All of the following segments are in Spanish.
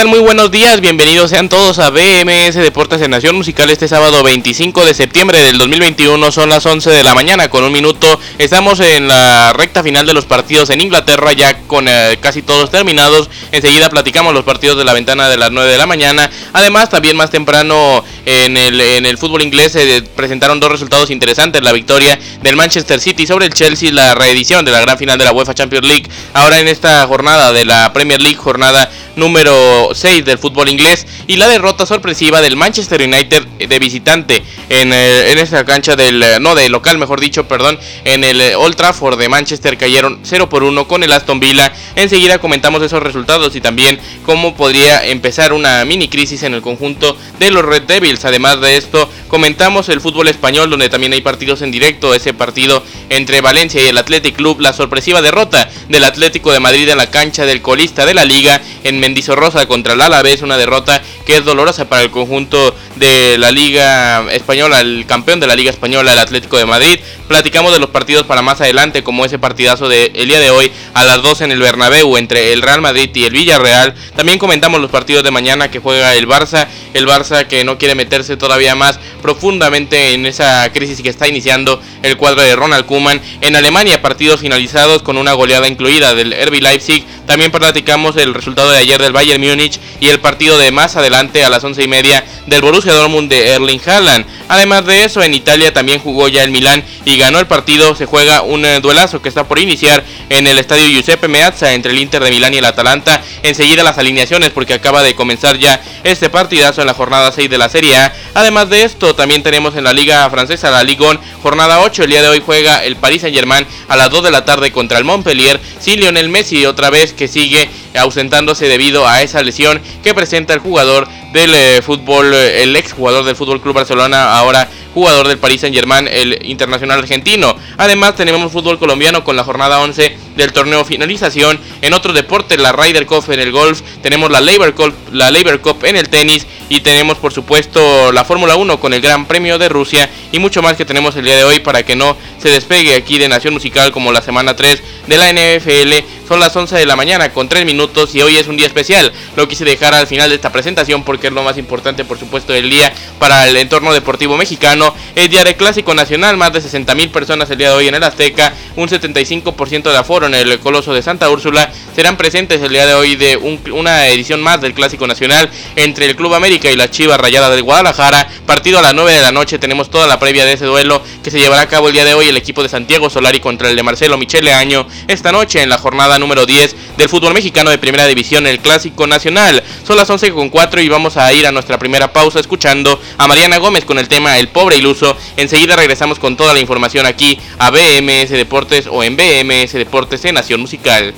Tal? Muy buenos días, bienvenidos sean todos a BMS Deportes en Nación Musical este sábado 25 de septiembre del 2021, son las 11 de la mañana con un minuto, estamos en la recta final de los partidos en Inglaterra ya con eh, casi todos terminados, enseguida platicamos los partidos de la ventana de las 9 de la mañana, además también más temprano en el, en el fútbol inglés se presentaron dos resultados interesantes, la victoria del Manchester City sobre el Chelsea, la reedición de la gran final de la UEFA Champions League, ahora en esta jornada de la Premier League, jornada número 6 del fútbol inglés y la derrota sorpresiva del Manchester United de visitante en, eh, en esta cancha del no de local mejor dicho perdón en el Old Trafford de Manchester cayeron 0 por 1 con el Aston Villa. Enseguida comentamos esos resultados y también cómo podría empezar una mini crisis en el conjunto de los Red Devils además de esto comentamos el fútbol español donde también hay partidos en directo. Ese partido entre Valencia y el Athletic Club la sorpresiva derrota del Atlético de Madrid en la cancha del colista de la liga en Mendizorrosa contra el Alavés, una derrota que es dolorosa para el conjunto de la Liga Española, el campeón de la Liga Española, el Atlético de Madrid. Platicamos de los partidos para más adelante, como ese partidazo del el día de hoy a las 12 en el Bernabéu entre el Real Madrid y el Villarreal. También comentamos los partidos de mañana que juega el Barça, el Barça que no quiere meterse todavía más profundamente en esa crisis que está iniciando el cuadro de Ronald Koeman. En Alemania, partidos finalizados con una goleada incluida del RB Leipzig. También platicamos el resultado de ayer del Bayern Múnich y el partido de más adelante a las once y media del Borussia Dortmund de Erling Haaland. Además de eso, en Italia también jugó ya el Milán y ganó el partido. Se juega un eh, duelazo que está por iniciar en el estadio Giuseppe Meazza entre el Inter de Milán y el Atalanta. Enseguida las alineaciones porque acaba de comenzar ya este partidazo en la jornada 6 de la Serie A. Además de esto, también tenemos en la Liga Francesa, la Ligue 1, jornada 8. El día de hoy juega el Paris Saint Germain a las 2 de la tarde contra el Montpellier. Sin Lionel Messi otra vez que sigue ausentándose debido a esa lesión que presenta el jugador del eh, fútbol, eh, el ex jugador del Fútbol Club Barcelona, ahora jugador del Paris Saint Germain, el internacional argentino. Además, tenemos fútbol colombiano con la jornada 11 del torneo finalización. En otro deporte, la Ryder Cup en el golf, tenemos la Labor Cup, la Labor Cup en el tenis y tenemos por supuesto la Fórmula 1 con el Gran Premio de Rusia y mucho más que tenemos el día de hoy para que no se despegue aquí de Nación Musical como la semana 3 de la NFL. Son las 11 de la mañana con 3 minutos y hoy es un día especial. Lo quise dejar al final de esta presentación porque es lo más importante por supuesto del día para el entorno deportivo mexicano. Es día de Clásico Nacional, más de 60 mil personas el día de hoy en el Azteca, un 75% de aforo en el Coloso de Santa Úrsula. Serán presentes el día de hoy de una edición más del Clásico Nacional entre el Club América y la Chivas Rayada de Guadalajara. Partido a las 9 de la noche, tenemos toda la previa de ese duelo que se llevará a cabo el día de hoy el equipo de Santiago Solari contra el de Marcelo Michele Año esta noche en la jornada número 10 del fútbol mexicano de primera división, el Clásico Nacional. Son las 11 con 4 y vamos a ir a nuestra primera pausa escuchando a Mariana Gómez con el tema El pobre iluso. Enseguida regresamos con toda la información aquí a BMS Deportes o en BMS Deportes en Nación Musical.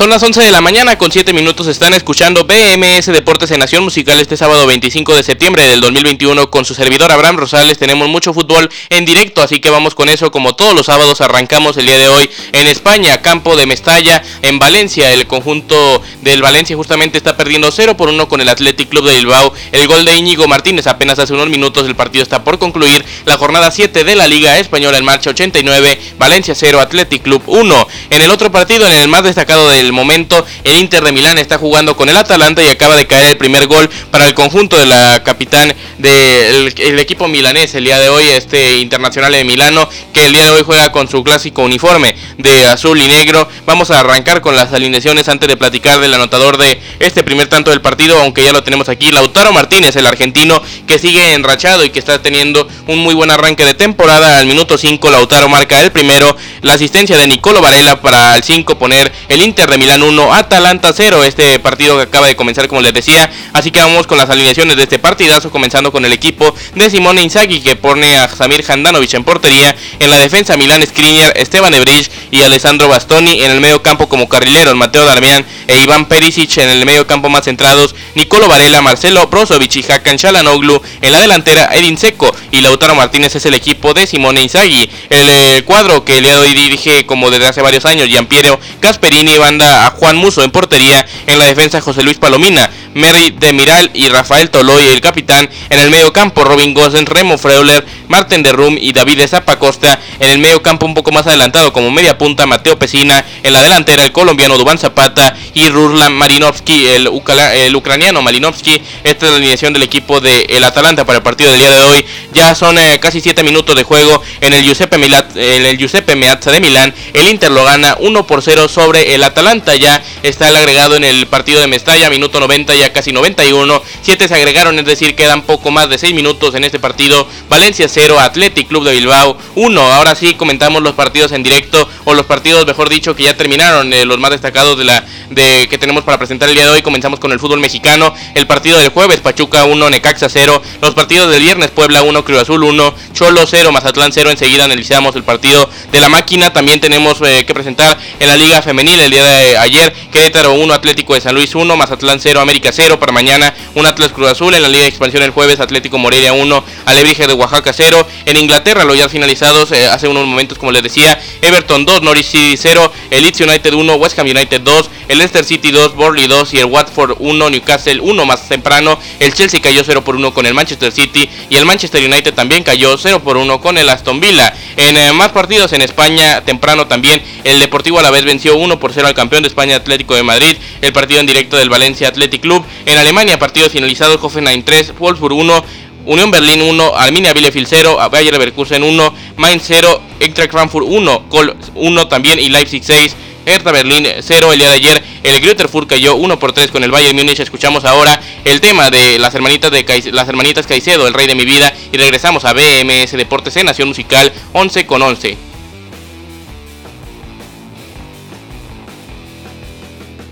Son las 11 de la mañana con 7 minutos están escuchando BMS Deportes en Nación Musical este sábado 25 de septiembre del 2021 con su servidor Abraham Rosales. Tenemos mucho fútbol en directo, así que vamos con eso como todos los sábados arrancamos el día de hoy en España, campo de Mestalla, en Valencia. El conjunto del Valencia justamente está perdiendo 0 por 1 con el Athletic Club de Bilbao. El gol de Íñigo Martínez apenas hace unos minutos, el partido está por concluir. La jornada 7 de la Liga Española en marcha 89, Valencia 0, Athletic Club 1. En el otro partido, en el más destacado de el momento el Inter de Milán está jugando con el Atalanta y acaba de caer el primer gol para el conjunto de la capitán del equipo milanés el día de hoy, este internacional de Milano, que el día de hoy juega con su clásico uniforme de azul y negro. Vamos a arrancar con las alineaciones antes de platicar del anotador de este primer tanto del partido, aunque ya lo tenemos aquí, Lautaro Martínez, el argentino, que sigue enrachado y que está teniendo un muy buen arranque de temporada. Al minuto 5 Lautaro marca el primero, la asistencia de Nicolo Varela para el 5 poner el Inter de Milán 1, Atalanta 0. Este partido que acaba de comenzar, como les decía. Así que vamos con las alineaciones de este partidazo, comenzando con el equipo de Simone Inzaghi, que pone a Samir Handanovic en portería. En la defensa, Milán Skriniar, Esteban Ebrich y Alessandro Bastoni. En el medio campo, como carrileros, Mateo Darmian e Iván Perisic. En el medio campo más centrados, Nicolo Varela, Marcelo Brozovic y Hakan Shalanoglu. En la delantera, Edin Seco y Lautaro Martínez es el equipo de Simone Inzaghi. El eh, cuadro que de hoy dirige, como desde hace varios años, Giampiero Casperini a Juan Muso en portería. En la defensa, José Luis Palomina. Mary Demiral y Rafael Toloy, el capitán. En el medio campo, Robin Gosen, Remo Freuler, Marten de Rum y David Zapacosta. En el medio campo, un poco más adelantado, como media punta, Mateo Pesina. En la delantera, el colombiano Dubán Zapata y Ruslan Marinovsky, el, ucraniano Marinovsky. Esta es la alineación del equipo del el Atalanta para el partido del día de hoy. Ya son eh, casi 7 minutos de juego en el Giuseppe, Milat, en el Giuseppe Meazza de Milán. El Inter lo gana 1 por 0 sobre el Atalanta. Ya está el agregado en el partido de Mestalla, minuto 90 ya casi 91. 7 se agregaron, es decir, quedan poco más de 6 minutos en este partido. Valencia 0, Athletic Club de Bilbao 1. Ahora sí comentamos los partidos en directo o los partidos, mejor dicho, que ya terminaron, eh, los más destacados de la de que tenemos para presentar el día de hoy. Comenzamos con el fútbol mexicano. El partido del jueves, Pachuca 1, Necaxa 0. Los partidos del viernes, Puebla 1, Cruz Azul 1, Cholo 0, Mazatlán 0. Enseguida analizamos el partido de la máquina. También tenemos eh, que presentar en la Liga Femenil el día de ayer, Querétaro 1, Atlético de San Luis 1, Mazatlán 0, América 0. Para mañana, un Atlas Cruz Azul. En la Liga de Expansión el jueves, Atlético Morelia 1, Alebrije de Oaxaca 0. En Inglaterra, los ya finalizados eh, hace unos momentos, como les decía, Everton 2, Norwich City 0, el Leeds United 1, West Ham United 2, el Leicester City 2, Borley 2 y el Watford 1, Newcastle 1 más temprano. El Chelsea cayó 0 por 1 con el Manchester City y el Manchester United también cayó 0 por 1 con el Aston Villa. En eh, más partidos en España, temprano también, el Deportivo a la vez venció 1 por 0 al campeón de España Atlético de Madrid, el partido en directo del Valencia Athletic Club. En Alemania, partidos finalizados, Hoffenheim 3, Wolfsburg 1, Unión Berlín 1, Arminia Bielefeld 0, Bayer Leverkusen 1, Mainz 0, Eintracht Frankfurt 1, Kol 1 también y Leipzig 6. Hertha Berlín 0 el día de ayer. El Grüterfurt cayó 1 por 3 con el Bayern Múnich. Escuchamos ahora el tema de las hermanitas de las hermanitas Caicedo, el rey de mi vida. Y regresamos a BMS Deportes en Nación Musical 11 con 11.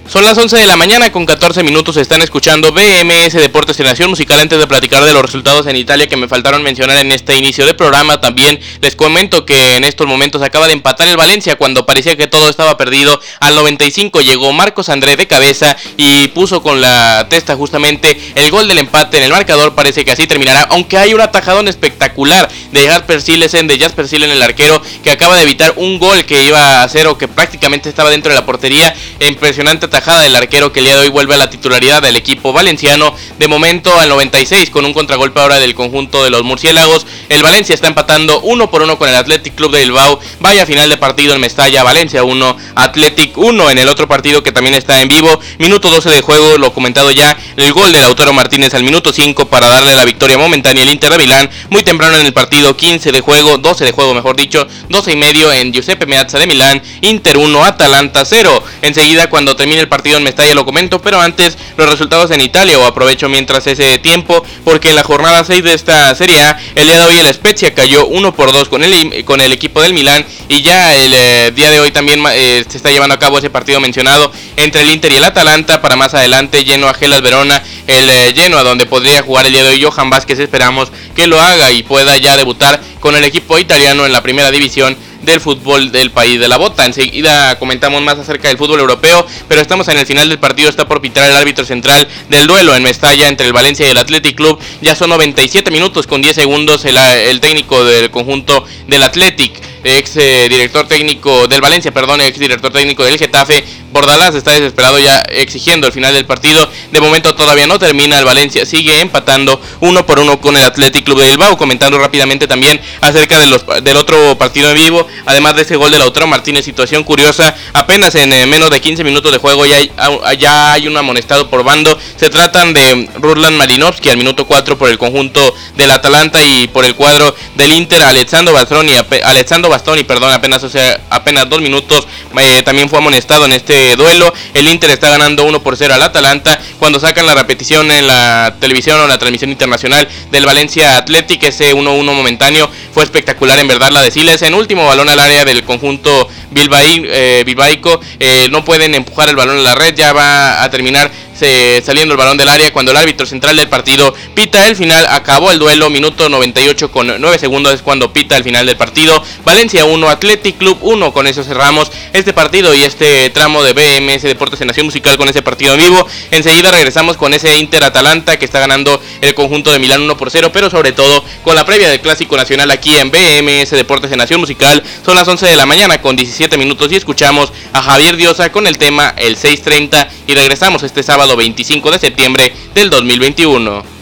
Son las 11 de la mañana con 14 minutos. Están escuchando BMS Deportes de Nación Musical. Antes de platicar de los resultados en Italia que me faltaron mencionar en este inicio de programa, también les comento que en estos momentos acaba de empatar el Valencia cuando parecía que todo estaba perdido. Al 95 llegó Marcos André de cabeza y puso con la testa justamente el gol del empate en el marcador. Parece que así terminará, aunque hay un atajadón espectacular de Jasper Silesen, de Jasper Silen, el arquero, que acaba de evitar un gol que iba a hacer o que prácticamente estaba dentro de la portería. Impresionante tajada del arquero que el día de hoy vuelve a la titularidad del equipo valenciano. De momento al 96 con un contragolpe ahora del conjunto de los murciélagos. El Valencia está empatando uno por uno con el Athletic Club de Bilbao. Vaya final de partido en Mestalla, Valencia 1, Athletic 1 en el otro partido que también está en vivo. Minuto 12 de juego, lo comentado ya, el gol de Lautaro Martínez al minuto 5 para darle la victoria momentánea al Inter de Milán. Muy temprano en el partido, 15 de juego, 12 de juego mejor dicho, 12 y medio en Giuseppe Meazza de Milán, Inter 1, Atalanta 0. Enseguida cuando termine el partido en Mestalla lo comento, pero antes los resultados en Italia o aprovecho mientras ese tiempo porque en la jornada 6 de esta Serie A el día de hoy el Spezia cayó 1 por 2 con el, con el equipo del Milán y ya el eh, día de hoy también eh, se está llevando a cabo ese partido mencionado entre el Inter y el Atalanta para más adelante lleno a Gelas Verona, el eh, lleno a donde podría jugar el día de hoy Johan Vázquez esperamos que lo haga y pueda ya debutar con el equipo italiano en la primera división del fútbol del país de la bota. Enseguida comentamos más acerca del fútbol europeo, pero estamos en el final del partido, está por pitar el árbitro central del duelo en Mestalla entre el Valencia y el Athletic Club. Ya son 97 minutos con 10 segundos el, el técnico del conjunto del Athletic ex eh, director técnico del Valencia, perdón, ex director técnico del Getafe, Bordalás está desesperado ya exigiendo el final del partido. De momento todavía no termina. El Valencia sigue empatando uno por uno con el Athletic Club de Bilbao. Comentando rápidamente también acerca del otro partido en vivo. Además de ese gol de Lautaro Martínez, situación curiosa. Apenas en eh, menos de 15 minutos de juego ya hay, ya hay un amonestado por bando. Se tratan de Rurlan Marinovski al minuto 4 por el conjunto del Atalanta y por el cuadro del Inter. Alexandro Bastoni, Alexandro Bastoni, perdón, apenas, o sea, apenas dos minutos. Eh, también fue amonestado en este duelo. El Inter está ganando 1 por 0 al Atalanta. Cuando sacan la repetición en la televisión o la transmisión internacional del Valencia Athletic, ese 1-1 momentáneo fue espectacular en verdad la de Siles. En último balón al área del conjunto eh, bilbaico. Eh, no pueden empujar el balón a la red. Ya va a terminar saliendo el balón del área cuando el árbitro central del partido pita el final. Acabó el duelo, minuto 98 con 9 segundos es cuando pita el final del partido. Valencia 1, Athletic Club 1. Con eso cerramos este partido y este tramo de BMS Deportes en Nación Musical con ese partido en vivo. Enseguida regresamos con ese Inter Atalanta que está ganando el conjunto de Milán 1 por 0, pero sobre todo con la previa del Clásico Nacional aquí en BMS Deportes en Nación Musical. Son las 11 de la mañana con 17 minutos y escuchamos a Javier Diosa con el tema El 630 y regresamos este sábado 25 de septiembre del 2021.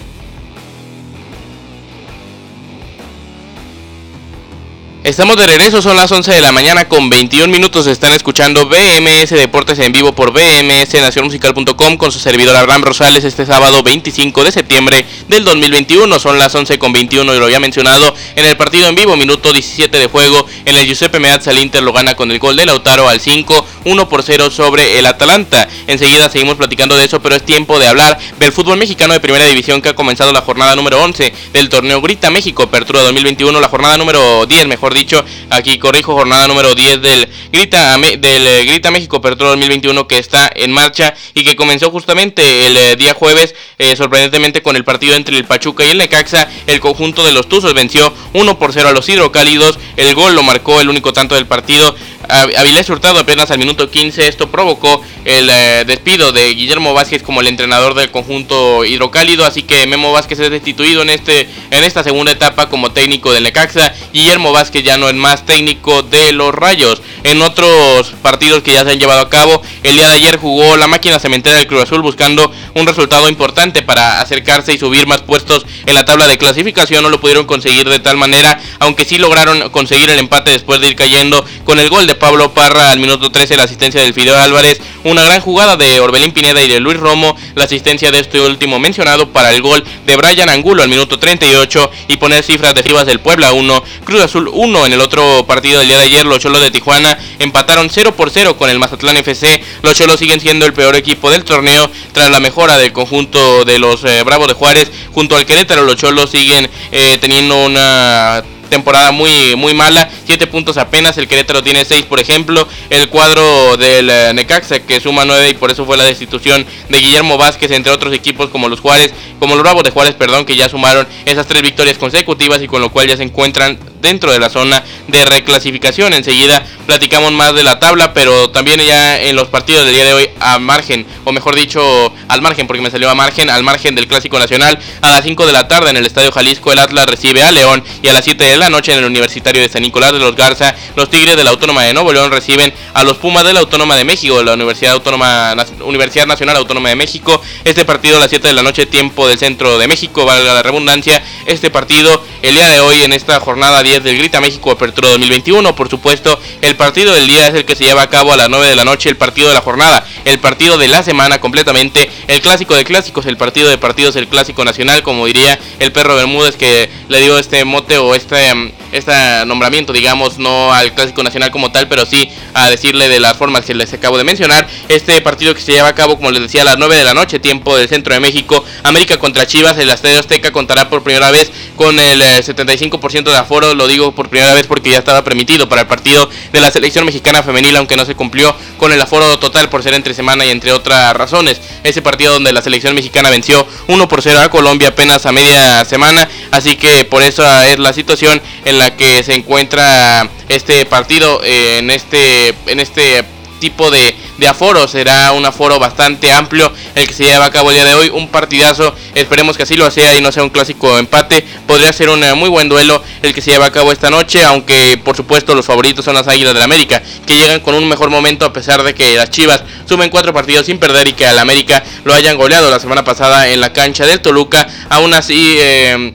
Estamos de regreso, son las 11 de la mañana con 21 minutos. Están escuchando BMS Deportes en vivo por bmsnacionmusical.com con su servidor Abraham Rosales este sábado 25 de septiembre del 2021. Son las 11 con 21 y lo había mencionado en el partido en vivo, minuto 17 de juego. En el Giuseppe Meazza el lo gana con el gol de Lautaro al 5, 1 por 0 sobre el Atalanta. Enseguida seguimos platicando de eso, pero es tiempo de hablar del fútbol mexicano de primera división que ha comenzado la jornada número 11 del torneo Grita México, Apertura 2021, la jornada número 10, mejor dicho, aquí corrijo, jornada número 10 del Grita, del eh, Grita México Apertura 2021 que está en marcha y que comenzó justamente el eh, día jueves, eh, sorprendentemente con el partido entre el Pachuca y el Necaxa, el conjunto de los Tuzos venció 1 por 0 a los Hidrocálidos, el gol lo marcó el único tanto del partido, Avilés Hurtado apenas al minuto 15, esto provocó el despido de Guillermo Vázquez como el entrenador del conjunto hidrocálido, así que Memo Vázquez es destituido en este en esta segunda etapa como técnico del Necaxa, Guillermo Vázquez ya no es más técnico de los Rayos. En otros partidos que ya se han llevado a cabo, el día de ayer jugó la máquina cementera del Cruz Azul buscando un resultado importante para acercarse y subir más puestos en la tabla de clasificación. No lo pudieron conseguir de tal manera, aunque sí lograron conseguir el empate después de ir cayendo con el gol de Pablo Parra al minuto 13, la asistencia del Fideo Álvarez, una gran jugada de Orbelín Pineda y de Luis Romo, la asistencia de este último mencionado para el gol de Brian Angulo al minuto 38 y poner cifras de Rivas del Puebla 1, Cruz Azul 1 en el otro partido del día de ayer, los Cholos de Tijuana empataron 0 por 0 con el Mazatlán FC. Los Cholos siguen siendo el peor equipo del torneo tras la mejora del conjunto de los eh, Bravos de Juárez. Junto al Querétaro, los Cholos siguen eh, teniendo una temporada muy, muy mala, 7 puntos apenas, el Querétaro tiene 6 por ejemplo, el cuadro del eh, Necaxa que suma 9 y por eso fue la destitución de Guillermo Vázquez entre otros equipos como los Juárez, como los Bravos de Juárez, perdón, que ya sumaron esas tres victorias consecutivas y con lo cual ya se encuentran dentro de la zona de reclasificación. Enseguida platicamos más de la tabla, pero también ya en los partidos del día de hoy a margen, o mejor dicho, al margen, porque me salió a margen, al margen del Clásico Nacional, a las 5 de la tarde en el Estadio Jalisco el Atlas recibe a León y a las 7 de la noche en el Universitario de San Nicolás de los Garza, los Tigres de la Autónoma de Nuevo León reciben a los Pumas de la Autónoma de México, la Universidad Autónoma Universidad Nacional Autónoma de México. Este partido a las 7 de la noche, tiempo del centro de México, valga la redundancia. Este partido el día de hoy en esta jornada 10 del Grita México Apertura 2021. Por supuesto, el partido del día es el que se lleva a cabo a las 9 de la noche, el partido de la jornada, el partido de la semana completamente, el clásico de clásicos, el partido de partidos, el clásico nacional, como diría el perro Bermúdez que le dio este mote o este, them este nombramiento, digamos, no al clásico nacional como tal, pero sí a decirle de las formas que les acabo de mencionar. Este partido que se lleva a cabo, como les decía, a las 9 de la noche, tiempo del centro de México, América contra Chivas, el Estadio Azteca contará por primera vez con el 75% de aforo, lo digo por primera vez porque ya estaba permitido para el partido de la selección mexicana femenil, aunque no se cumplió con el aforo total por ser entre semana y entre otras razones. Ese partido donde la selección mexicana venció 1 por 0 a Colombia apenas a media semana, así que por eso es la situación en la que se encuentra este partido eh, en este en este tipo de, de aforo. Será un aforo bastante amplio el que se lleva a cabo el día de hoy. Un partidazo, esperemos que así lo sea y no sea un clásico empate. Podría ser un eh, muy buen duelo el que se lleva a cabo esta noche, aunque por supuesto los favoritos son las Águilas del América, que llegan con un mejor momento a pesar de que las Chivas sumen cuatro partidos sin perder y que al América lo hayan goleado la semana pasada en la cancha del Toluca. Aún así, eh,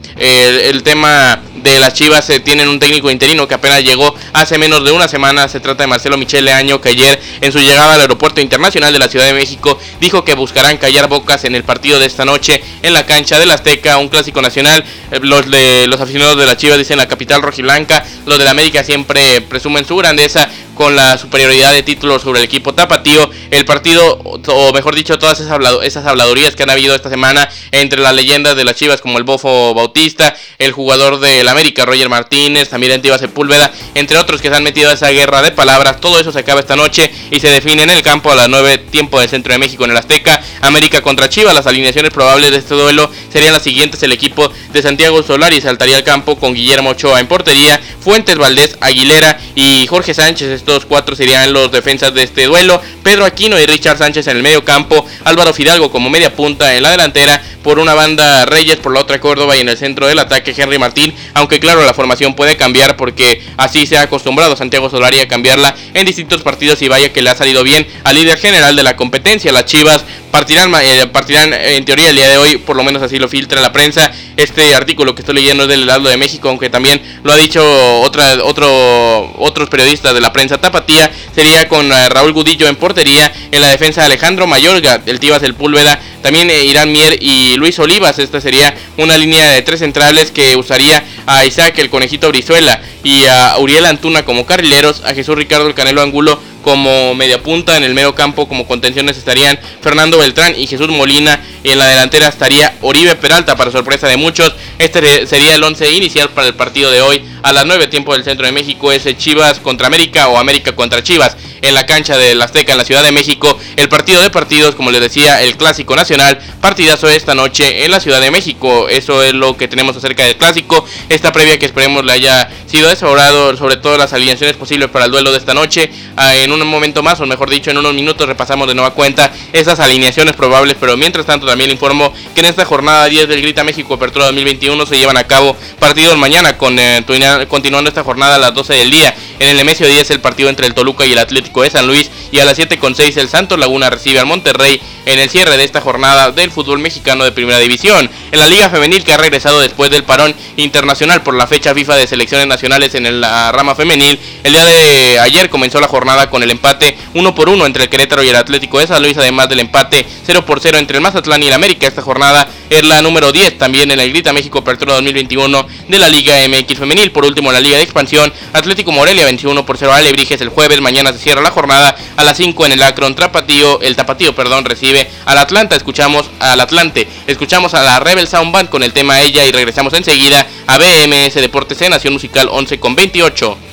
el tema de las Chivas se tienen un técnico interino que apenas llegó hace menos de una semana. Se trata de Marcelo Michele Año, que ayer en su llegada al aeropuerto internacional de la Ciudad de México dijo que buscarán callar bocas en el partido de esta noche en la cancha del Azteca, un clásico nacional. Eh, los, de, los aficionados de las Chivas dicen la capital rojiblanca, los de la América siempre presumen su grandeza con la superioridad de títulos sobre el equipo tapatío. El partido, o mejor dicho, todas esas, esas habladurías que han habido esta semana entre las leyendas de las Chivas como el Bofo Bautista, el jugador del América Roger Martínez, también Antiva Sepúlveda, entre otros que se han metido a esa guerra de palabras. Todo eso se acaba esta noche y se define en el campo a las 9 tiempo del centro de México en el Azteca. América contra Chivas. Las alineaciones probables de este duelo serían las siguientes. El equipo de Santiago Solari saltaría al campo con Guillermo Ochoa en portería, Fuentes Valdés, Aguilera y Jorge Sánchez. Estos cuatro serían los defensas de este duelo. Pedro Aquino y Richard Sánchez en el medio campo. Álvaro Fidalgo como media punta en la delantera. Por una banda Reyes, por la otra Córdoba y en el centro del ataque Henry Martín. Aunque claro, la formación puede cambiar porque así se ha acostumbrado Santiago Solari a cambiarla en distintos partidos y vaya que le ha salido bien al líder general de la competencia. Las Chivas partirán, eh, partirán en teoría el día de hoy, por lo menos así lo filtra la prensa. Este artículo que estoy leyendo es del Heraldo de México, aunque también lo ha dicho otra, otro, otros periodistas de la prensa tapatía. Sería con eh, Raúl Gudillo en portería, en la defensa Alejandro Mayorga, el Tibas del Púlveda, también eh, Irán Mier y Luis Olivas. Esta sería una línea de tres centrales que usaría a Isaac el Conejito Brizuela y a Uriel Antuna como carrileros, a Jesús Ricardo el Canelo Angulo como media punta, en el medio campo como contenciones estarían Fernando Beltrán y Jesús Molina en la delantera estaría Oribe Peralta para sorpresa de muchos. Este sería el 11 inicial para el partido de hoy a las 9 tiempo del centro de México es Chivas contra América o América contra Chivas en la cancha del Azteca en la Ciudad de México. El partido de partidos, como les decía, el clásico nacional, partidazo esta noche en la Ciudad de México. Eso es lo que tenemos acerca del clásico. Esta previa que esperemos le haya sido desfavorado, sobre todo las alineaciones posibles para el duelo de esta noche. Ah, en un momento más, o mejor dicho, en unos minutos repasamos de nueva cuenta esas alineaciones probables, pero mientras tanto también informo que en esta jornada 10 del Grita México Apertura 2021 se llevan a cabo partidos mañana eh, continuando esta jornada a las 12 del día. En el Nemesio 10 el partido entre el Toluca y el Atlético de San Luis y a las 7.6 el Santos Laguna recibe al Monterrey en el cierre de esta jornada del fútbol mexicano de primera división. En la Liga Femenil que ha regresado después del parón internacional por la fecha FIFA de selecciones nacionales en la rama femenil, el día de ayer comenzó la jornada con el empate 1 por 1 entre el Querétaro y el Atlético de San Luis, además del empate 0 por 0 entre el Mazatlán y el América. Esta jornada es la número 10 también en el Grita México Apertura 2021 de la Liga MX Femenil. Por último, la Liga de Expansión, Atlético Morelia 21 por 0 a Alebrijes el jueves. Mañana se cierra la jornada a las 5 en el Acron Trapatío. El Tapatío, perdón, recibe al Atlanta. Escuchamos al Atlante. Escuchamos a la Rebel Sound Band con el tema Ella y regresamos enseguida a BMS Deportes en Nación Musical 11 con 28.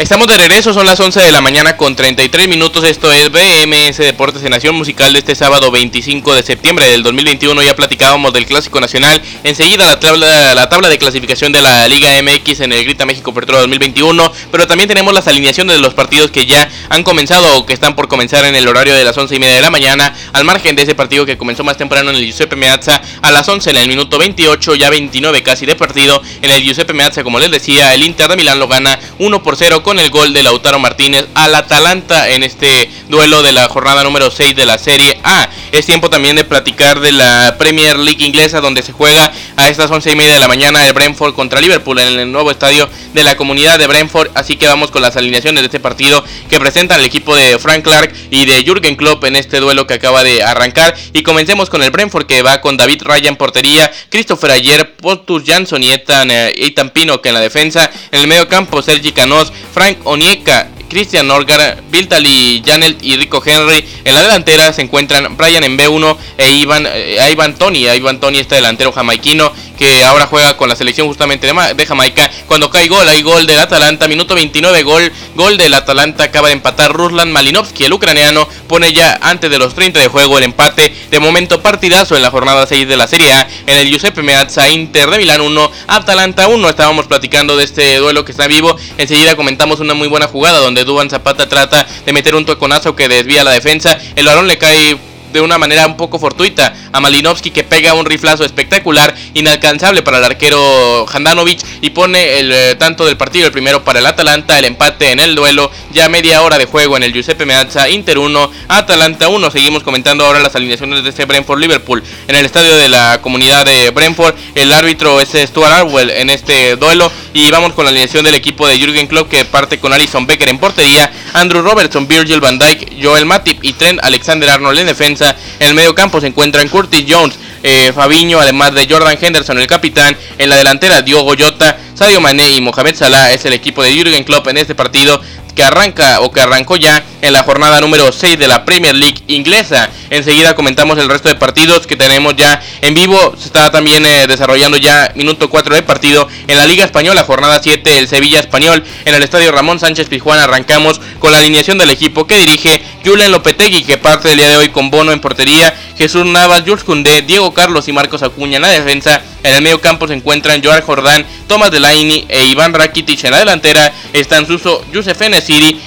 Estamos de regreso, son las 11 de la mañana con 33 minutos. Esto es BMS Deportes en Nación Musical de este sábado 25 de septiembre del 2021. Ya platicábamos del Clásico Nacional. Enseguida la tabla, la tabla de clasificación de la Liga MX en el Grita México Apertura 2021. Pero también tenemos las alineaciones de los partidos que ya han comenzado o que están por comenzar en el horario de las 11 y media de la mañana. Al margen de ese partido que comenzó más temprano en el Giuseppe Meazza a las 11 en el minuto 28, ya 29 casi de partido. En el Giuseppe Meazza, como les decía, el Inter de Milán lo gana 1 por 0 con el gol de Lautaro Martínez al Atalanta en este duelo de la jornada número 6 de la Serie A. Es tiempo también de platicar de la Premier League inglesa donde se juega a estas 11 y media de la mañana el Brentford contra Liverpool en el nuevo estadio de la comunidad de Brentford. Así que vamos con las alineaciones de este partido que presentan el equipo de Frank Clark y de Jürgen Klopp en este duelo que acaba de arrancar. Y comencemos con el Brentford que va con David Ryan portería, Christopher Ayer, Pontus Jansson y Ethan, eh, Ethan Pino que en la defensa. En el medio campo Sergi Canos, Frank Onieka, Christian Norgar, Viltali Janelt y Rico Henry. En la delantera se encuentran Brian en B1 e Ivan, eh, Ivan Tony. Ivan Tony, este delantero jamaiquino que ahora juega con la selección justamente de, Jamaica. Cuando cae gol, hay gol del Atalanta, minuto 29, gol, gol del Atalanta, acaba de empatar Ruslan Malinovsky, el ucraniano, pone ya antes de los 30 de juego el empate. De momento partidazo en la jornada 6 de la Serie A, en el Giuseppe Meazza, Inter de Milán 1, Atalanta 1. Estábamos platicando de este duelo que está vivo. Enseguida comentamos una muy buena jugada donde Duban Zapata trata de meter un toconazo que desvía la defensa. El balón le cae de una manera un poco fortuita a Malinovsky que pega un riflazo espectacular, inalcanzable para el arquero Handanovic y pone el eh, tanto del partido, el primero para el Atalanta, el empate en el duelo, ya media hora de juego en el Giuseppe Meazza, Inter 1, Atalanta 1. Seguimos comentando ahora las alineaciones de este Brentford Liverpool en el estadio de la comunidad de Brentford. El árbitro es Stuart Arwell en este duelo y vamos con la alineación del equipo de Jürgen Klopp que parte con Alison Becker en portería, Andrew Robertson, Virgil van Dijk, Joel Matip y Trent Alexander Arnold en defensa. En el medio campo se encuentran Curtis Jones, eh, Fabiño, además de Jordan Henderson, el capitán. En la delantera, Diogo Jota, Sadio Mané y Mohamed Salah es el equipo de Jürgen Klopp en este partido que arranca o que arrancó ya en la jornada número 6 de la Premier League inglesa. Enseguida comentamos el resto de partidos que tenemos ya en vivo. Se está también eh, desarrollando ya minuto 4 de partido en la Liga Española, jornada 7, el Sevilla Español. En el estadio Ramón Sánchez Pizjuán arrancamos con la alineación del equipo que dirige Julen Lopetegui, que parte el día de hoy con Bono en portería, Jesús Navas, Jules Koundé, Diego Carlos y Marcos Acuña en la defensa. En el medio campo se encuentran Joar Jordán, Tomás Delaini e Iván Rakitic en la delantera. Están Suso, Yusef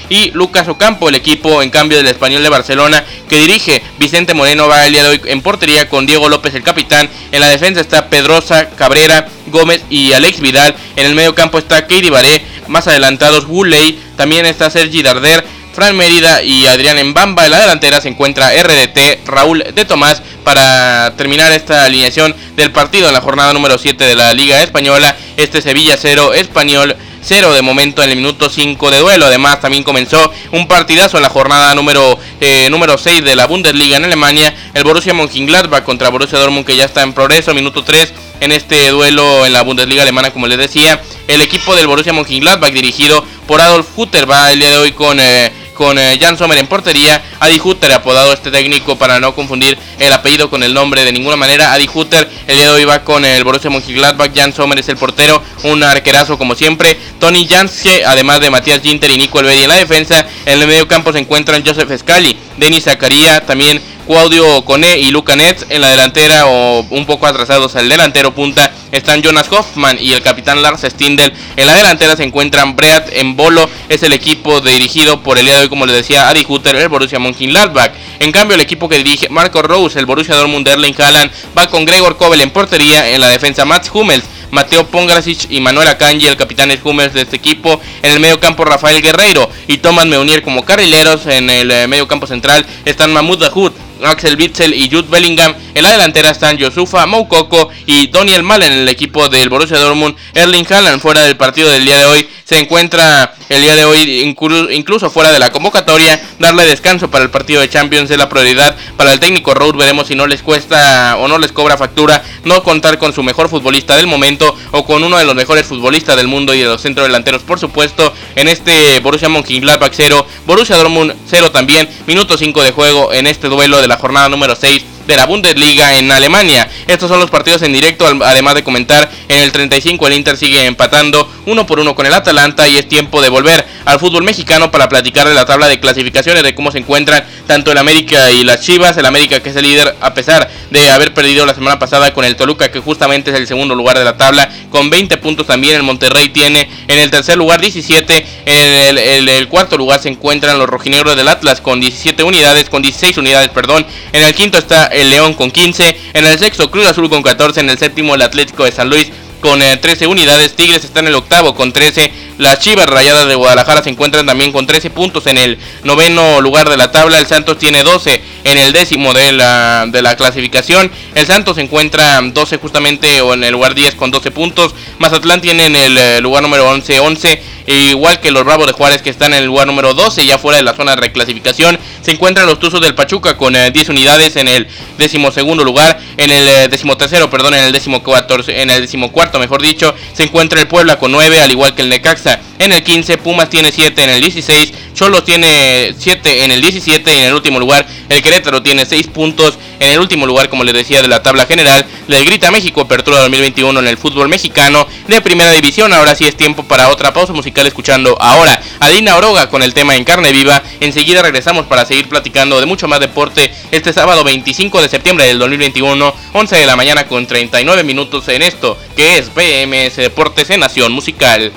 Y Lucas Ocampo, el equipo en cambio del español de Barcelona que dirige Vicente Moreno va el día de hoy en portería con Diego López el capitán. En la defensa está Pedrosa, Cabrera, Gómez y Alex Vidal. En el medio campo está Katie Baré, más adelantados Woolley, también está Sergi Darder. Fran Mérida y Adrián Embamba. En la delantera se encuentra RDT, Raúl de Tomás para terminar esta alineación del partido en la jornada número 7 de la Liga Española. Este Sevilla 0, Español 0 de momento en el minuto 5 de duelo. Además, también comenzó un partidazo en la jornada número, eh, número 6 de la Bundesliga en Alemania. El Borussia Mönchengladbach contra Borussia Dortmund que ya está en progreso, minuto 3 en este duelo en la Bundesliga alemana, como les decía. El equipo del Borussia Mönchengladbach dirigido por Adolf Hutter va el día de hoy con... Eh, con eh, Jan Sommer en portería. Adi Hutter, apodado este técnico para no confundir el apellido con el nombre de ninguna manera. Adi Hutter, el día de hoy va con el Borussia Mönchengladbach. Jan Sommer es el portero, un arquerazo como siempre. Tony Janske, además de Matías Ginter y Nico Elvedi en la defensa. En el medio campo se encuentran Joseph Scali, Denis Zakaria, también Claudio Cone y Luca Netz en la delantera o un poco atrasados al delantero punta están Jonas Hoffman y el capitán Lars Stindl. En la delantera se encuentran Breat en Bolo, es el equipo dirigido por el día de hoy, como les decía, Adi Hutter, el Borussia Mönchengladbach. En cambio, el equipo que dirige Marco Rose, el Borussia Dortmund Erling Haaland, va con Gregor Kobel en portería, en la defensa Mats Hummels. Mateo Pongrasic y Manuel Akanji, el capitán Hummels de este equipo. En el medio campo Rafael Guerreiro y Thomas Meunier como carrileros. En el eh, medio campo central están Mahmoud Dahoud, Axel Witzel y Jude Bellingham. En la delantera están Yosufa Moukoko y Daniel Mal en el equipo del Borussia Dortmund. Erling Haaland fuera del partido del día de hoy se encuentra el día de hoy incluso fuera de la convocatoria. Darle descanso para el partido de Champions es la prioridad para el técnico Road. Veremos si no les cuesta o no les cobra factura no contar con su mejor futbolista del momento o con uno de los mejores futbolistas del mundo y de los centrodelanteros, por supuesto, en este Borussia Mönchengladbach 0, Borussia Dortmund 0 también, minuto 5 de juego en este duelo de la jornada número 6 de la Bundesliga en Alemania. Estos son los partidos en directo, además de comentar en el 35 el Inter sigue empatando uno por uno con el Atalanta y es tiempo de volver al fútbol mexicano para platicar de la tabla de clasificaciones, de cómo se encuentran tanto el América y las Chivas, el América que es el líder a pesar de haber perdido la semana pasada con el Toluca que justamente es el segundo lugar de la tabla con 20 puntos también. El Monterrey tiene en el tercer lugar 17, en el, el cuarto lugar se encuentran los rojinegros del Atlas con 17 unidades, con 16 unidades, perdón, en el quinto está el León con 15, en el sexto Cruz Azul con 14, en el séptimo el Atlético de San Luis con 13 eh, unidades, Tigres está en el octavo con 13, las Chivas Rayadas de Guadalajara se encuentran también con 13 puntos en el noveno lugar de la tabla, el Santos tiene 12 en el décimo de la, de la clasificación, el Santos se encuentra 12 justamente o en el lugar 10 con 12 puntos, Mazatlán tiene en el eh, lugar número 11 11 igual que los Bravos de Juárez que están en el lugar número 12, ya fuera de la zona de reclasificación, se encuentran los Tuzos del Pachuca con 10 eh, unidades en el decimosegundo lugar, en el eh, decimotercero, perdón, en el decimocuarto, en el decimocuarto, mejor dicho, se encuentra el Puebla con 9, al igual que el Necaxa en el 15, Pumas tiene 7 en el 16, Cholos tiene 7 en el 17 y en el último lugar el Querétaro tiene 6 puntos en el último lugar, como les decía, de la tabla general. Le grita México, apertura 2021 en el fútbol mexicano de primera división. Ahora sí es tiempo para otra pausa musical escuchando ahora a Dina Oroga con el tema en carne viva. Enseguida regresamos para seguir platicando de mucho más deporte este sábado 25 de septiembre del 2021, 11 de la mañana con 39 minutos en esto que es BMS Deportes en Nación Musical.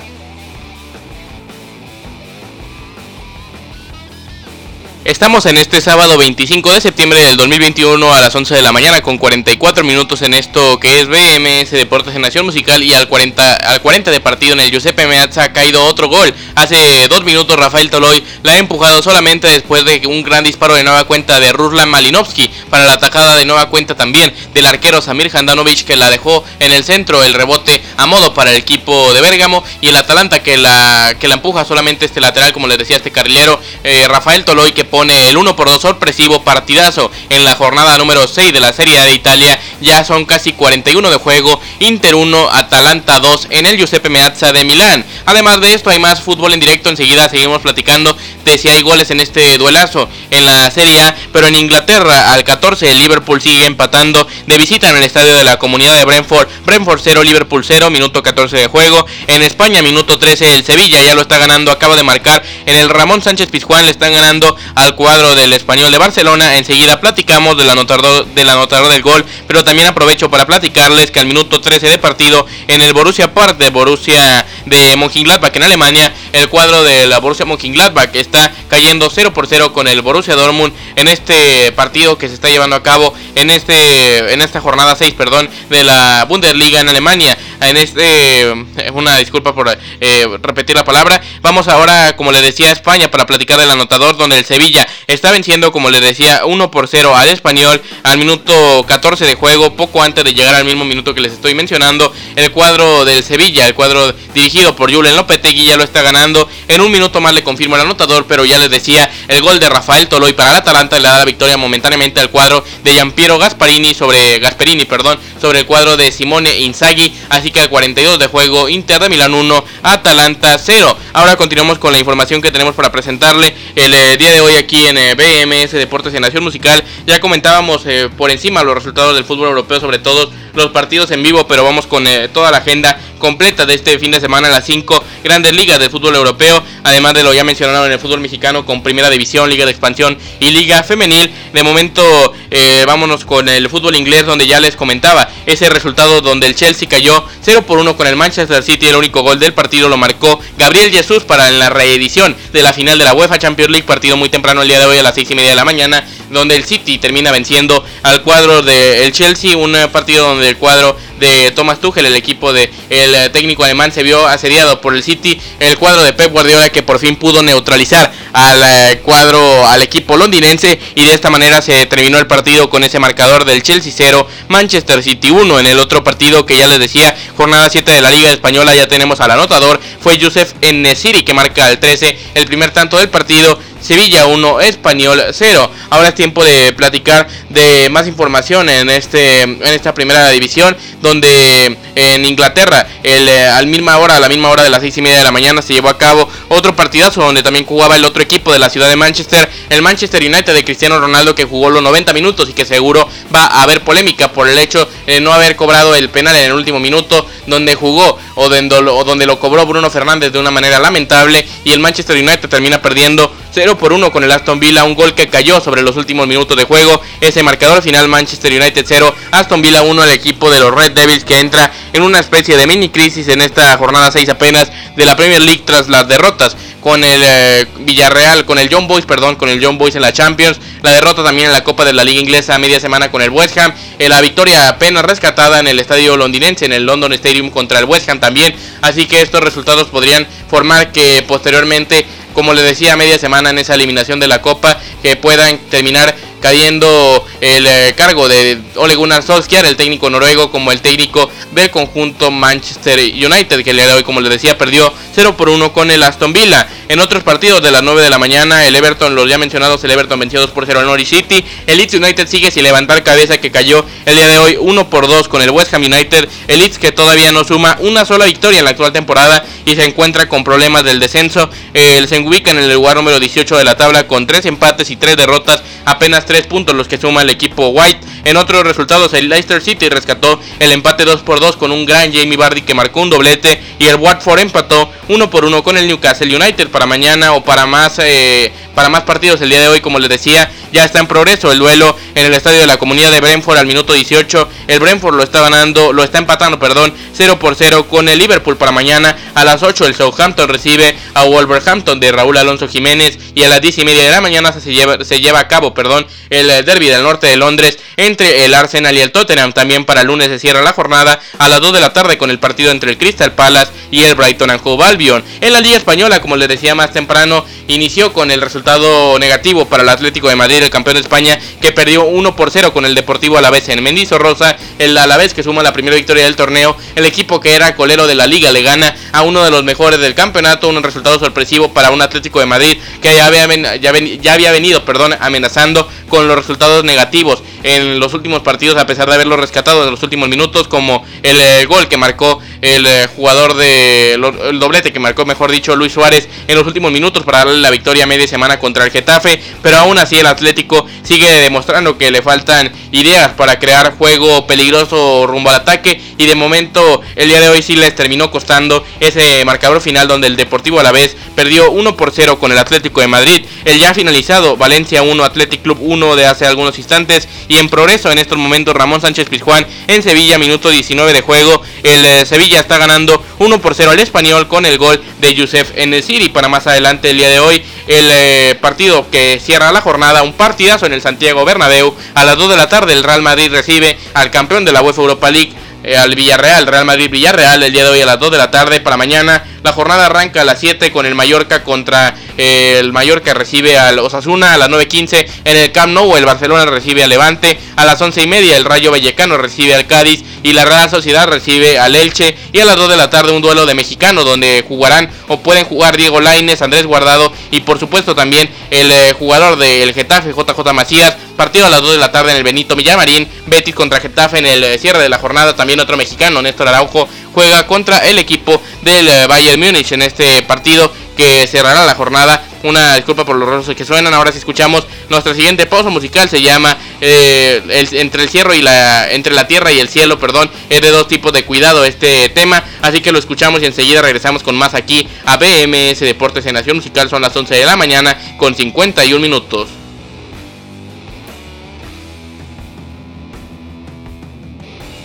Estamos en este sábado 25 de septiembre del 2021 a las 11 de la mañana con 44 minutos en esto que es BMS Deportes en Nación Musical y al 40, al 40 de partido en el Giuseppe Meazza ha caído otro gol. Hace dos minutos Rafael Toloy la ha empujado solamente después de un gran disparo de nueva cuenta de Ruslan Malinovsky para la atacada de nueva cuenta también del arquero Samir Handanovic que la dejó en el centro el rebote a modo para el equipo de Bérgamo y el Atalanta que la, que la empuja solamente este lateral como les decía este carrilero eh, Rafael Toloy que pone el 1 por 2 sorpresivo partidazo en la jornada número 6 de la Serie A de Italia ya son casi 41 de juego, Inter 1, Atalanta 2 en el Giuseppe Meazza de Milán. Además de esto hay más fútbol en directo, enseguida seguimos platicando de si hay goles en este duelazo en la Serie A, pero en Inglaterra al 14 el Liverpool sigue empatando de visita en el estadio de la comunidad de Brentford, Brentford 0, Liverpool 0, minuto 14 de juego. En España, minuto 13 el Sevilla ya lo está ganando, acaba de marcar en el Ramón Sánchez Pizjuán, le están ganando al cuadro del español de Barcelona. Enseguida platicamos del anotador, del anotador del gol, pero también aprovecho para platicarles que al minuto 13 de partido en el Borussia Park de Borussia de Mönchengladbach en Alemania, el cuadro de la Borussia Mönchengladbach está cayendo 0 por 0 con el Borussia Dortmund en este partido que se está llevando a cabo en este en esta jornada 6, perdón, de la Bundesliga en Alemania. En este una disculpa por eh, repetir la palabra. Vamos ahora, como le decía, a España para platicar del anotador donde el Sevilla está venciendo, como le decía, 1 por 0 al Español al minuto 14 de juego, poco antes de llegar al mismo minuto que les estoy mencionando. El cuadro del Sevilla, el cuadro dirigido por Julen Lopetegui ya lo está ganando. En un minuto más le confirmo el anotador, pero ya les decía, el gol de Rafael Toloy para el Atalanta le da la victoria momentáneamente al cuadro de Giampiero Gasparini sobre Gasperini, perdón, sobre el cuadro de Simone Inzaghi, así que al 42 de juego Inter de Milán 1, Atalanta 0. Ahora continuamos con la información que tenemos para presentarle el eh, día de hoy aquí en eh, BMS Deportes y Nación Musical. Ya comentábamos eh, por encima los resultados del fútbol europeo, sobre todo los partidos en vivo, pero vamos con toda la agenda completa de este fin de semana las cinco grandes ligas del fútbol europeo, además de lo ya mencionado en el fútbol mexicano con Primera División, Liga de Expansión y Liga Femenil. De momento eh, vámonos con el fútbol inglés donde ya les comentaba ese resultado donde el Chelsea cayó 0 por 1 con el Manchester City, el único gol del partido lo marcó Gabriel Jesús para la reedición de la final de la UEFA Champions League, partido muy temprano el día de hoy a las seis y media de la mañana, donde el City termina venciendo al cuadro del Chelsea, un partido donde el cuadro de Thomas Tuchel, el equipo de el eh, técnico alemán se vio asediado por el City, el cuadro de Pep Guardiola que por fin pudo neutralizar al eh, cuadro al equipo londinense y de esta manera se terminó el partido con ese marcador del Chelsea 0, Manchester City 1. En el otro partido que ya les decía, jornada 7 de la Liga Española, ya tenemos al anotador, fue Yusef Enesiri que marca el 13, el primer tanto del partido Sevilla 1, Español 0. Ahora es tiempo de platicar de más información en este en esta primera división, donde en Inglaterra, el, eh, al misma hora, a la misma hora de las seis y media de la mañana, se llevó a cabo otro partidazo donde también jugaba el otro equipo de la ciudad de Manchester, el Manchester United de Cristiano Ronaldo, que jugó los 90 minutos y que seguro va a haber polémica por el hecho de no haber cobrado el penal en el último minuto, donde jugó o donde lo cobró Bruno Fernández de una manera lamentable y el Manchester United termina perdiendo 0 por 1 con el Aston Villa, un gol que cayó sobre los últimos minutos de juego. Ese marcador final Manchester United 0, Aston Villa 1, el equipo de los Red Devils que entra en una especie de mini crisis en esta jornada 6 apenas de la Premier League tras las derrotas con el eh, Villarreal, con el John Boys, perdón, con el John Boys en la Champions, la derrota también en la Copa de la Liga Inglesa a media semana con el West Ham, eh, la victoria apenas rescatada en el estadio londinense, en el London Stadium contra el West Ham también, así que estos resultados podrían formar que posteriormente como le decía, media semana en esa eliminación de la Copa, que puedan terminar cayendo el eh, cargo de Ole Gunnar Solskjaer, el técnico noruego, como el técnico del conjunto Manchester United, que el día de hoy, como les decía, perdió 0 por 1 con el Aston Villa. En otros partidos de las 9 de la mañana, el Everton, los ya mencionados, el Everton venció 2 por 0 al Norwich City. El Leeds United sigue sin levantar cabeza, que cayó el día de hoy 1 por 2 con el West Ham United. El Leeds que todavía no suma una sola victoria en la actual temporada y se encuentra con problemas del descenso. El se ubica en el lugar número 18 de la tabla con 3 empates y 3 derrotas, apenas 3 puntos los que suma el equipo White. En otros resultados, el Leicester City rescató el empate 2 por 2 con un gran Jamie Vardy que marcó un doblete y el Watford empató 1 por 1 con el Newcastle United para mañana o para más eh, para más partidos el día de hoy, como les decía, ya está en progreso el duelo en el estadio de la comunidad de Brentford al minuto 18. El Brentford lo está ganando, lo está empatando, perdón, 0 por 0 con el Liverpool para mañana. A las 8 el Southampton recibe a Wolverhampton de Raúl Alonso Jiménez y a las 10 y media de la mañana se lleva, se lleva a cabo, perdón, el derby del norte de Londres entre el Arsenal y el Tottenham. También para el lunes se cierra la jornada a las 2 de la tarde con el partido entre el Crystal Palace y el Brighton and Hove Albion. En la Liga Española, como les decía más temprano, inició con el resultado negativo para el Atlético de Madrid, el campeón de España, que perdió 1 por 0 con el Deportivo Alavés en Mendizorroza. El Alavés que suma la primera victoria del torneo. El equipo que era colero de la liga le gana a uno de los mejores del campeonato. Un resultado sorpresivo para un Atlético de Madrid que ya había, ya, ya había venido perdón, amenazando con los resultados negativos en los últimos partidos a pesar de haberlo rescatado en los últimos minutos como el eh, gol que marcó el eh, jugador de el doblete que marcó mejor dicho Luis Suárez en los últimos minutos para darle la victoria media semana contra el Getafe, pero aún así el Atlético sigue demostrando que le faltan ideas para crear juego peligroso rumbo al ataque y de momento el día de hoy sí les terminó costando ese marcador final donde el Deportivo a la vez perdió 1 por 0 con el Atlético de Madrid, el ya finalizado Valencia 1 Athletic Club 1 de hace algunos instantes y en progreso en estos momentos Ramón Sánchez Pizjuán en Sevilla minuto 19 de juego, el eh, Sevilla está ganando 1 por 0 al español con el gol de Yusef en el City para más adelante el día de hoy el eh, partido que cierra la jornada, un partidazo en el Santiago Bernabéu. A las 2 de la tarde el Real Madrid recibe al campeón de la UEFA Europa League, eh, al Villarreal, Real Madrid Villarreal, el día de hoy a las 2 de la tarde para mañana. La jornada arranca a las 7 con el Mallorca contra eh, el Mallorca recibe al Osasuna a las 9.15 en el Camp Nou, el Barcelona recibe al Levante a las 11 y media, el Rayo Vallecano recibe al Cádiz y la Real Sociedad recibe al Elche y a las 2 de la tarde un duelo de mexicano donde jugarán o pueden jugar Diego Laines, Andrés Guardado y por supuesto también el eh, jugador del Getafe, JJ Macías, partido a las 2 de la tarde en el Benito Villamarín, Betis contra Getafe en el eh, cierre de la jornada, también otro mexicano, Néstor Araujo, juega contra el equipo del eh, Bayern Múnich en este partido que cerrará la jornada. Una disculpa por los ruidos que suenan. Ahora si escuchamos nuestra siguiente pausa musical se llama eh, entre el cielo y la entre la tierra y el cielo, perdón, es de dos tipos de cuidado este tema, así que lo escuchamos y enseguida regresamos con más aquí a BMS Deportes en Nación Musical. Son las 11 de la mañana con 51 minutos.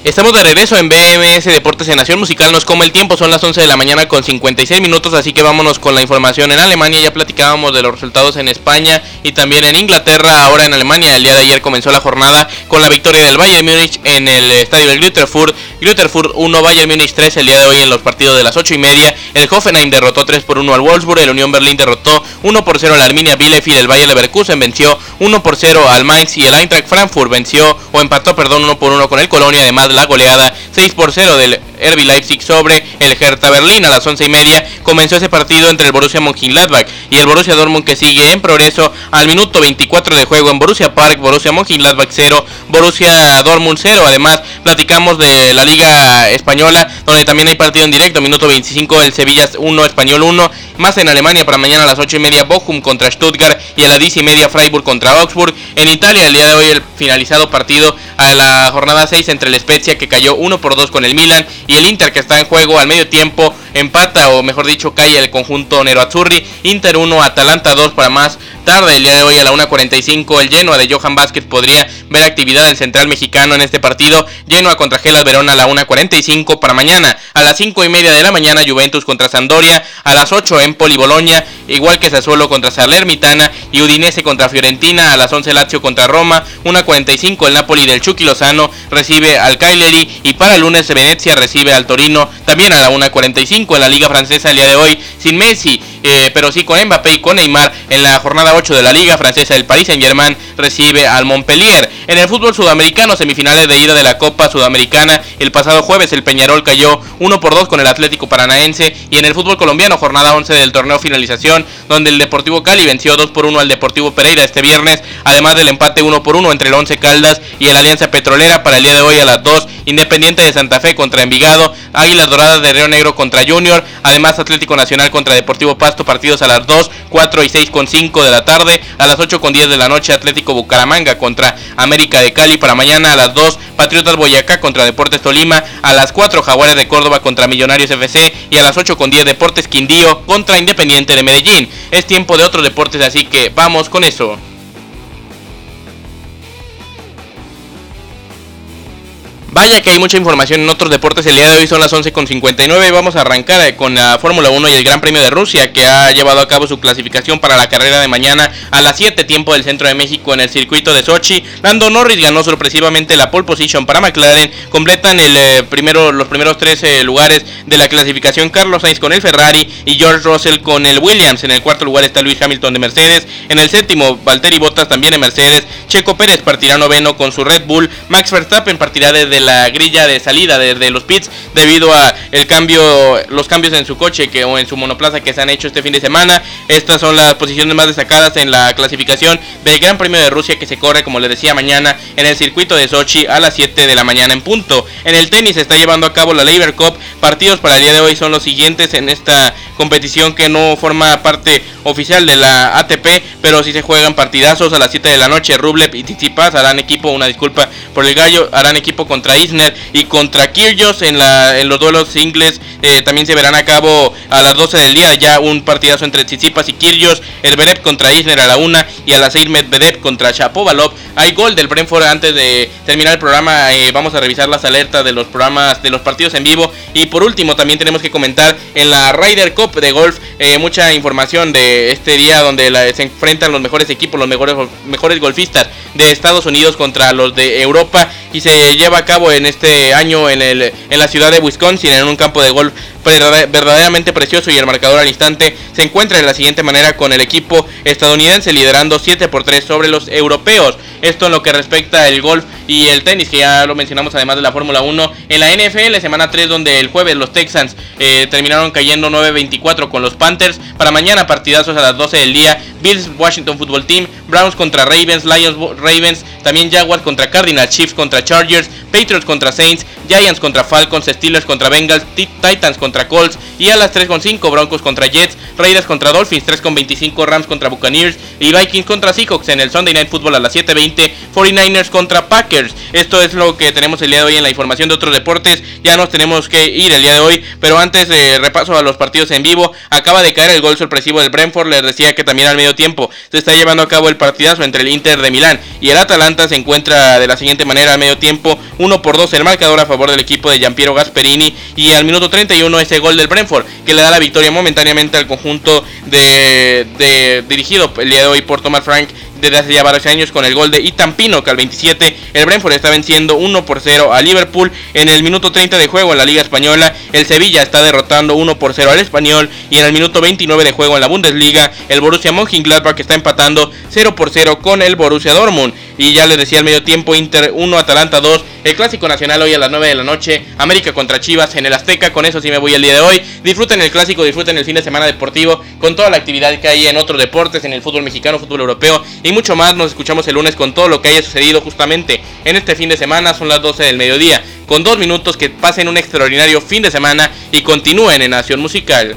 Estamos de regreso en BMS Deportes en Nación Musical. Nos come el tiempo, son las 11 de la mañana con 56 minutos, así que vámonos con la información en Alemania. Ya platicábamos de los resultados en España y también en Inglaterra. Ahora en Alemania, el día de ayer comenzó la jornada con la victoria del Bayern Múnich en el estadio del Glüterfurt. Glüterfurt 1, Bayern Múnich 3 el día de hoy en los partidos de las 8 y media. El Hoffenheim derrotó 3 por 1 al Wolfsburg. El Unión Berlín derrotó 1 por 0 al Arminia Bielefeld. El Bayern Leverkusen venció 1 por 0 al Mainz y el Eintracht Frankfurt venció o empató, perdón, 1 por 1 con el Colonia. Además, la goleada 6 por 0 del RB Leipzig sobre el Hertha Berlín. A las 11 y media comenzó ese partido entre el Borussia Mönchengladbach y el Borussia Dortmund que sigue en progreso al minuto 24 de juego en Borussia Park. Borussia Mönchengladbach 0 Borussia Dortmund 0 además platicamos de la Liga Española donde también hay partido en directo minuto 25 el Sevilla 1 Español 1 más en Alemania para mañana a las 8 y media Bochum contra Stuttgart y a las 10 y media Freiburg contra Augsburg. En Italia el día de hoy el finalizado partido a la jornada 6 entre el Spezia que cayó 1 por 2 con el Milan y el Inter que está en juego al medio tiempo empata o mejor dicho cae el conjunto Nero Azzurri Inter 1 Atalanta 2 para más tarde el día de hoy a la 1.45 el Genoa de Johan Vázquez podría ver actividad del central mexicano en este partido Genoa contra Gelas Verona a la 1.45 para mañana a las 5 y media de la mañana Juventus contra Sandoria a las 8 Empoli Boloña igual que Sassuolo contra Salernitana y Udinese contra Fiorentina a las 11 Lazio contra Roma 1.45 el Napoli del Chucky Lozano recibe al Cagliari y para el lunes Venecia recibe al Torino también a la 1.45 en la Liga Francesa el día de hoy sin Messi eh, pero sí con Mbappé y con Neymar en la jornada 8 de la Liga Francesa el Paris Saint Germain recibe al Montpellier. En el fútbol sudamericano semifinales de ida de la Copa Sudamericana el pasado jueves el Peñarol cayó 1 por 2 con el Atlético Paranaense y en el fútbol colombiano jornada 11 del torneo finalización donde el Deportivo Cali venció 2 por 1 al Deportivo Pereira este viernes además del empate 1 por 1 entre el 11 Caldas y el Alianza Petrolera para el día de hoy a las 2 Independiente de Santa Fe contra Envigado Águilas Doradas de Río Negro contra Junior además Atlético Nacional contra Deportivo Paz partidos a las 2, 4 y 6 con 5 de la tarde, a las 8 con 10 de la noche Atlético Bucaramanga contra América de Cali para mañana a las 2 Patriotas Boyacá contra Deportes Tolima, a las 4 Jaguares de Córdoba contra Millonarios FC y a las 8 con 10 Deportes Quindío contra Independiente de Medellín. Es tiempo de otros deportes, así que vamos con eso. Vaya que hay mucha información en otros deportes. El día de hoy son las 11.59 y vamos a arrancar eh, con la Fórmula 1 y el Gran Premio de Rusia que ha llevado a cabo su clasificación para la carrera de mañana a las 7 tiempo del centro de México en el circuito de Sochi. Lando Norris ganó sorpresivamente la pole position para McLaren. Completan el, eh, primero, los primeros 13 lugares de la clasificación Carlos Sainz con el Ferrari y George Russell con el Williams. En el cuarto lugar está Luis Hamilton de Mercedes. En el séptimo Valtteri Bottas también en Mercedes. Checo Pérez partirá noveno con su Red Bull. Max Verstappen partirá desde la grilla de salida de, los pits debido a el cambio, los cambios en su coche que, o en su monoplaza que se han hecho este fin de semana. Estas son las posiciones más destacadas en la clasificación del Gran Premio de Rusia que se corre, como les decía, mañana en el circuito de Sochi a las 7 de la mañana en punto. En el tenis se está llevando a cabo la Labor Cup. Partidos para el día de hoy son los siguientes en esta competición que no forma parte oficial de la ATP, pero sí se juegan partidazos a las 7 de la noche. Rublev y Tsitsipas harán equipo, una disculpa por el gallo, harán equipo contra Isner y contra Kyrgios en, la, en los duelos singles. Eh, también se verán a cabo a las 12 del día ya un partidazo entre Tsitsipas y Kyrgios. Medvedev contra Isner a la 1 y a las 6 Medvedev contra Chapovalov. Hay gol del Brentford antes de terminar el programa. Eh, vamos a revisar las alertas de los programas de los partidos en vivo. Y por último también tenemos que comentar en la Ryder Cup de golf eh, mucha información de este día donde se enfrentan los mejores equipos, los mejores, mejores golfistas de Estados Unidos contra los de Europa y se lleva a cabo en este año en, el, en la ciudad de Wisconsin en un campo de golf verdaderamente precioso y el marcador al instante se encuentra de la siguiente manera con el equipo estadounidense liderando 7 por 3 sobre los europeos. Esto en lo que respecta al golf y el tenis, que ya lo mencionamos además de la Fórmula 1. En la NFL, semana 3, donde el jueves los Texans eh, terminaron cayendo 9-24 con los Panthers. Para mañana, partidazos a las 12 del día. Bills, Washington Football Team, Browns contra Ravens, Lions, Ravens, también Jaguars contra Cardinals, Chiefs contra Chargers, Patriots contra Saints, Giants contra Falcons, Steelers contra Bengals, Titans contra Colts y a las 3.5 Broncos contra Jets, Raiders contra Dolphins, 3.25 Rams contra Buccaneers y Vikings contra Seahawks en el Sunday Night Football a las 7.20 49ers contra Packers. Esto es lo que tenemos el día de hoy en la información de otros deportes. Ya nos tenemos que ir el día de hoy, pero antes de repaso a los partidos en vivo, acaba de caer el gol sorpresivo del Brentford. Les decía que también al medio tiempo. Se está llevando a cabo el partidazo entre el Inter de Milán y el Atalanta. Se encuentra de la siguiente manera al medio tiempo, 1 por 2 el marcador a favor del equipo de Giampiero Gasperini. Y al minuto 31 ese gol del Brentford que le da la victoria momentáneamente al conjunto de, de dirigido el día de hoy por Thomas Frank desde hace ya varios años con el gol de Ethan Pino, que al 27 el Brentford está venciendo 1 por 0 a Liverpool. En el minuto 30 de juego en la Liga Española, el Sevilla está derrotando 1 por 0 al Español. Y en el minuto 29 de juego en la Bundesliga, el Borussia Mönchengladbach está empatando 0 por 0 con el Borussia Dortmund. Y ya les decía al medio tiempo, Inter 1, Atalanta 2. El clásico nacional hoy a las 9 de la noche. América contra Chivas en el Azteca. Con eso sí me voy el día de hoy. Disfruten el clásico, disfruten el fin de semana deportivo. Con toda la actividad que hay en otros deportes, en el fútbol mexicano, fútbol europeo y mucho más. Nos escuchamos el lunes con todo lo que haya sucedido justamente en este fin de semana. Son las 12 del mediodía. Con dos minutos que pasen un extraordinario fin de semana y continúen en Nación Musical.